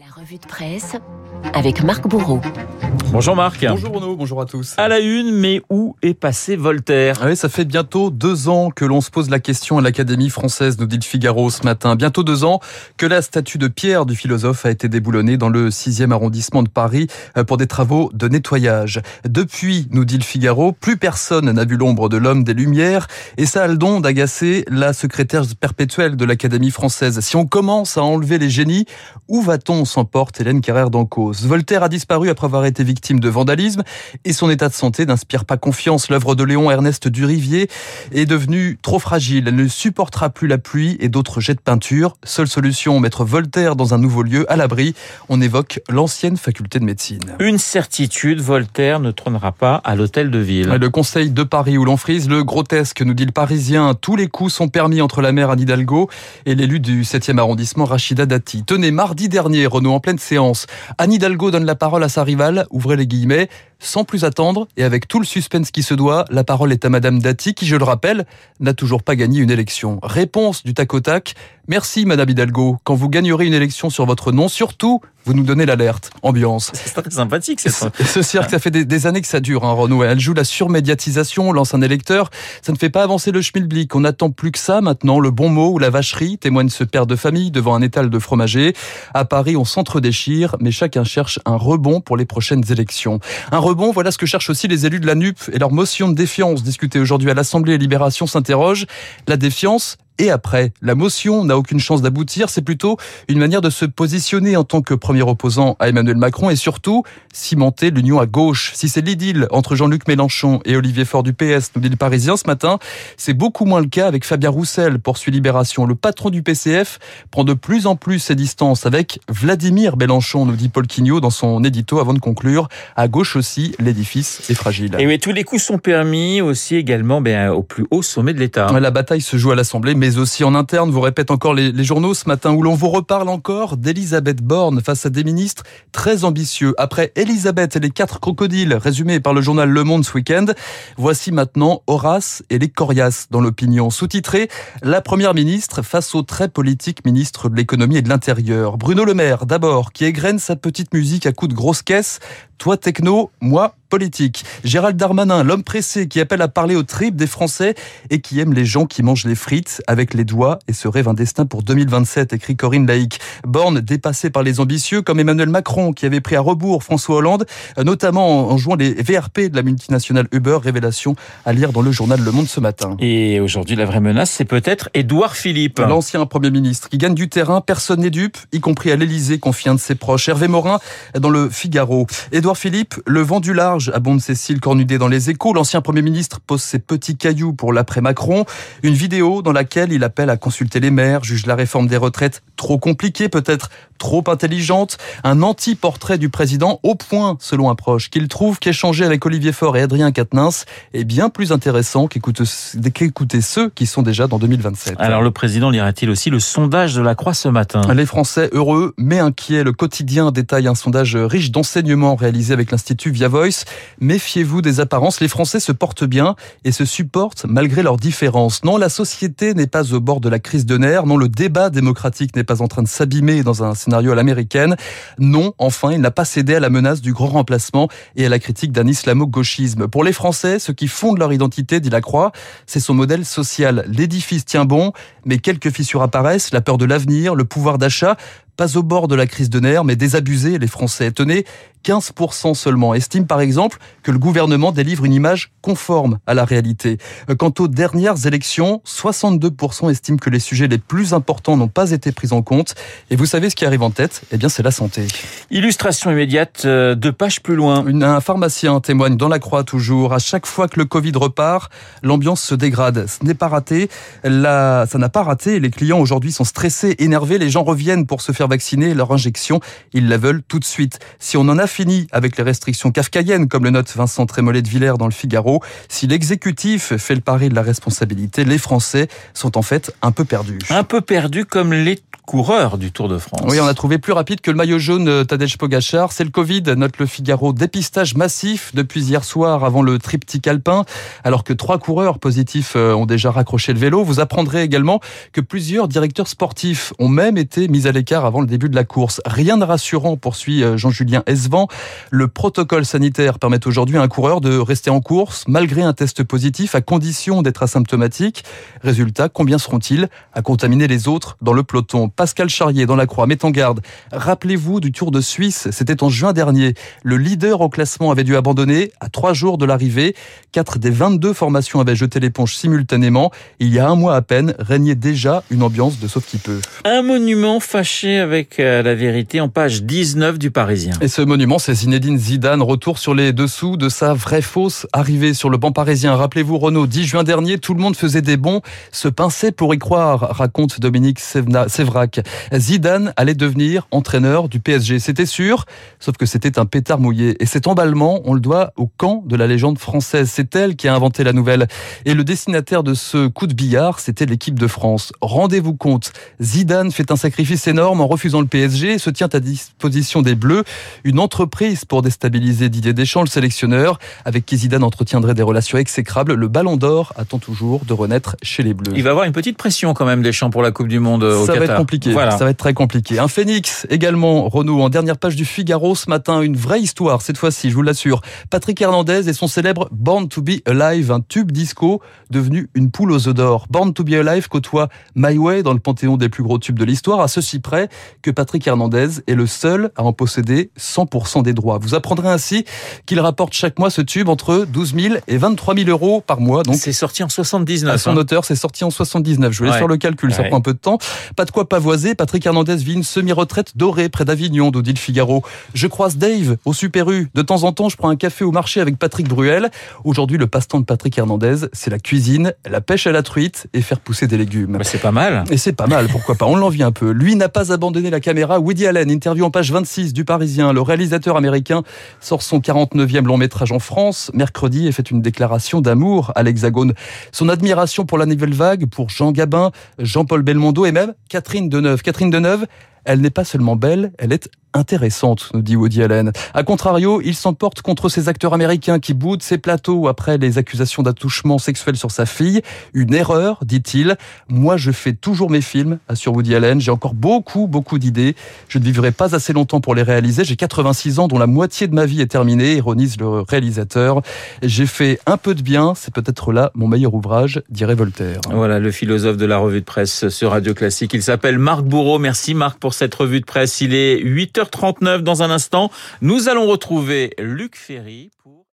La revue de presse avec Marc Bourreau. Bonjour Marc. Bonjour Renaud, bonjour à tous. À la une, mais où est passé Voltaire Oui, ça fait bientôt deux ans que l'on se pose la question à l'Académie française, nous dit le Figaro ce matin. Bientôt deux ans que la statue de pierre du philosophe a été déboulonnée dans le 6e arrondissement de Paris euh, pour des travaux de nettoyage. Depuis, nous dit le Figaro, plus personne n'a vu l'ombre de l'homme des Lumières et ça a le don d'agacer la secrétaire perpétuelle de l'Académie française. Si on commence à enlever les génies, où va-t-on s'emporte Hélène Carrère d'Encausse. Voltaire a disparu après avoir été victime de vandalisme et son état de santé n'inspire pas confiance. L'œuvre de Léon Ernest Durivier est devenue trop fragile. Elle ne supportera plus la pluie et d'autres jets de peinture. Seule solution, mettre Voltaire dans un nouveau lieu à l'abri. On évoque l'ancienne faculté de médecine. Une certitude, Voltaire ne trônera pas à l'hôtel de ville. Le conseil de Paris où l'on frise le grotesque, nous dit le Parisien. Tous les coups sont permis entre la maire Anne Hidalgo et l'élu du 7e arrondissement Rachida Dati. Tenez, mardi dernier, Renault en pleine séance, Anne Hidalgo donne la parole à sa rivale, ouvrez les guillemets, sans plus attendre et avec tout le suspense qui se doit, la parole est à Madame Dati qui, je le rappelle, n'a toujours pas gagné une élection. Réponse du tac au tac. Merci Madame Hidalgo. Quand vous gagnerez une élection sur votre nom, surtout, vous nous donnez l'alerte. Ambiance. C'est très sympathique, c'est ça. Ce cirque, ça fait des, des, années que ça dure, hein, Renaud. Elle joue la surmédiatisation, lance un électeur. Ça ne fait pas avancer le schmilblick. On n'attend plus que ça maintenant. Le bon mot ou la vacherie témoigne ce père de famille devant un étal de fromager. À Paris, on s'entre-déchire, mais chacun cherche un rebond pour les prochaines élections. Un rebond, voilà ce que cherchent aussi les élus de la NUP et leur motion de défiance discutée aujourd'hui à l'Assemblée Libération s'interroge. La défiance, et après. La motion n'a aucune chance d'aboutir, c'est plutôt une manière de se positionner en tant que premier opposant à Emmanuel Macron et surtout cimenter l'union à gauche. Si c'est l'idylle entre Jean-Luc Mélenchon et Olivier Faure du PS, nous dit le Parisien ce matin, c'est beaucoup moins le cas avec Fabien Roussel, poursuit Libération. Le patron du PCF prend de plus en plus ses distances avec Vladimir Mélenchon, nous dit Paul Quignot dans son édito avant de conclure. À gauche aussi, l'édifice est fragile. Et oui, tous les coups sont permis aussi également ben, au plus haut sommet de l'État. La bataille se joue à l'Assemblée, mais aussi en interne, vous répète encore les, journaux ce matin, où l'on vous reparle encore d'Elisabeth Borne face à des ministres très ambitieux. Après Elisabeth et les quatre crocodiles, résumés par le journal Le Monde ce week-end, voici maintenant Horace et les coriaces dans l'opinion. Sous-titré, la première ministre face au très politique ministre de l'économie et de l'intérieur. Bruno Le Maire, d'abord, qui égrène sa petite musique à coups de grosses caisses. Toi techno, moi politique. Gérald Darmanin, l'homme pressé qui appelle à parler aux tripes des Français et qui aime les gens qui mangent les frites avec les doigts et se rêve un destin pour 2027, écrit Corinne Laïc. Borne dépassé par les ambitieux comme Emmanuel Macron qui avait pris à rebours François Hollande, notamment en jouant les VRP de la multinationale Uber, révélation à lire dans le journal Le Monde ce matin. Et aujourd'hui, la vraie menace, c'est peut-être Édouard Philippe. L'ancien Premier ministre qui gagne du terrain, personne n'est dupe, y compris à l'Elysée, confie un de ses proches. Hervé Morin dans le Figaro. Philippe, le vent du large, abonde Cécile Cornudet dans les échos. L'ancien Premier ministre pose ses petits cailloux pour l'après-Macron. Une vidéo dans laquelle il appelle à consulter les maires, juge la réforme des retraites trop compliquée, peut-être trop intelligente. Un anti-portrait du président au point, selon un proche, qu'il trouve qu'échanger avec Olivier Faure et Adrien Quatennens est bien plus intéressant qu'écouter ceux qui sont déjà dans 2027. Alors le président lira-t-il aussi le sondage de la Croix ce matin? Les Français heureux mais inquiets. Le quotidien détaille un sondage riche d'enseignements réalisé avec l'Institut Via Voice. Méfiez-vous des apparences. Les Français se portent bien et se supportent malgré leurs différences. Non, la société n'est pas au bord de la crise de nerfs. Non, le débat démocratique n'est pas en train de s'abîmer dans un scénario à l'américaine. Non, enfin, il n'a pas cédé à la menace du grand remplacement et à la critique d'un islamo-gauchisme. Pour les Français, ce qui fonde leur identité, dit Lacroix, c'est son modèle social. L'édifice tient bon, mais quelques fissures apparaissent, la peur de l'avenir, le pouvoir d'achat, pas au bord de la crise de nerfs, mais désabusés, les Français. Tenez, 15% seulement estiment par exemple que le gouvernement délivre une image conforme à la réalité. Quant aux dernières élections, 62% estiment que les sujets les plus importants n'ont pas été pris en compte. Et vous savez ce qui arrive en tête? Eh bien, c'est la santé. Illustration immédiate, deux pages plus loin. Une, un pharmacien témoigne dans la croix toujours. À chaque fois que le Covid repart, l'ambiance se dégrade. Ce n'est pas raté. La, ça n'a pas raté. Les clients aujourd'hui sont stressés, énervés. Les gens reviennent pour se faire vacciner. Leur injection, ils la veulent tout de suite. Si on en a fini avec les restrictions kafkaïennes, comme le note Vincent Trémollet de Villers dans le Figaro. Si l'exécutif fait le pari de la responsabilité, les Français sont en fait un peu perdus. Un peu perdus comme les coureurs du Tour de France. Oui, on a trouvé plus rapide que le maillot jaune Tadej Pogacar. C'est le Covid, note le Figaro. Dépistage massif depuis hier soir avant le triptyque alpin, alors que trois coureurs positifs ont déjà raccroché le vélo. Vous apprendrez également que plusieurs directeurs sportifs ont même été mis à l'écart avant avant le début de la course. Rien de rassurant, poursuit euh, Jean-Julien Esvan. Le protocole sanitaire permet aujourd'hui à un coureur de rester en course malgré un test positif à condition d'être asymptomatique. Résultat, combien seront-ils à contaminer les autres dans le peloton? Pascal Charrier dans la Croix met en garde. Rappelez-vous du Tour de Suisse, c'était en juin dernier. Le leader au classement avait dû abandonner à trois jours de l'arrivée. Quatre des 22 formations avaient jeté l'éponge simultanément. Il y a un mois à peine, régnait déjà une ambiance de sauf qui peut. Un monument fâché avec euh, la vérité en page 19 du Parisien. Et ce monument, c'est Zinedine Zidane, retour sur les dessous de sa vraie fausse arrivée sur le banc parisien. Rappelez-vous, Renaud, 10 juin dernier, tout le monde faisait des bons, se pinçait pour y croire, raconte Dominique Sévrac. Zidane allait devenir entraîneur du PSG. C'était sûr, sauf que c'était un pétard mouillé. Et cet emballement, on le doit au camp de la légende française. C'est elle qui a inventé la nouvelle. Et le destinataire de ce coup de billard, c'était l'équipe de France. Rendez-vous compte, Zidane fait un sacrifice énorme en refusant le PSG se tient à disposition des Bleus, une entreprise pour déstabiliser Didier Deschamps, le sélectionneur, avec qui Zidane entretiendrait des relations exécrables. Le Ballon d'Or attend toujours de renaître chez les Bleus. Il va avoir une petite pression quand même Deschamps pour la Coupe du Monde au ça Qatar. va être compliqué. Ça va être très compliqué. Un phénix également, Renaud, en dernière page du Figaro ce matin, une vraie histoire cette fois-ci, je vous l'assure. Patrick Hernandez et son célèbre Born to be Alive, un tube disco devenu une poule aux œufs d'or. Born to be Alive côtoie My Way dans le panthéon des plus gros tubes de l'histoire, à ceci près que Patrick Hernandez est le seul à en posséder 100% des droits. Vous apprendrez ainsi qu'il rapporte chaque mois ce tube entre 12 000 et 23 000 euros par mois. Donc c'est sorti en 79. À son hein. auteur, c'est sorti en 79. Je voulais ouais. faire le calcul, ouais. ça prend un peu de temps. Pas de quoi pavoiser. Patrick Hernandez vit une semi-retraite dorée près d'Avignon, nous dit le Figaro. Je croise Dave au Super U. De temps en temps, je prends un café au marché avec Patrick Bruel. Aujourd'hui, le passe-temps de Patrick Hernandez, c'est la cuisine, la pêche à la truite et faire pousser des légumes. Bah c'est pas mal. Et c'est pas mal, pourquoi pas. On l'envie un peu. Lui n'a pas abandonné la caméra. Woody Allen, interview en page 26 du Parisien. Le réalisateur américain sort son 49e long métrage en France mercredi et fait une déclaration d'amour à l'Hexagone. Son admiration pour la nouvelle vague, pour Jean Gabin, Jean-Paul Belmondo et même Catherine Deneuve. Catherine Deneuve, elle n'est pas seulement belle, elle est intéressante, nous dit Woody Allen. A contrario, il s'emporte contre ces acteurs américains qui boudent ses plateaux après les accusations d'attouchement sexuel sur sa fille. Une erreur, dit-il. Moi, je fais toujours mes films, assure Woody Allen. J'ai encore beaucoup, beaucoup d'idées. Je ne vivrai pas assez longtemps pour les réaliser. J'ai 86 ans, dont la moitié de ma vie est terminée, ironise le réalisateur. J'ai fait un peu de bien. C'est peut-être là mon meilleur ouvrage, dirait Voltaire. Voilà, le philosophe de la revue de presse sur Radio Classique. Il s'appelle Marc Bourreau. Merci Marc pour cette revue de presse. Il est 8h39 dans un instant. Nous allons retrouver Luc Ferry.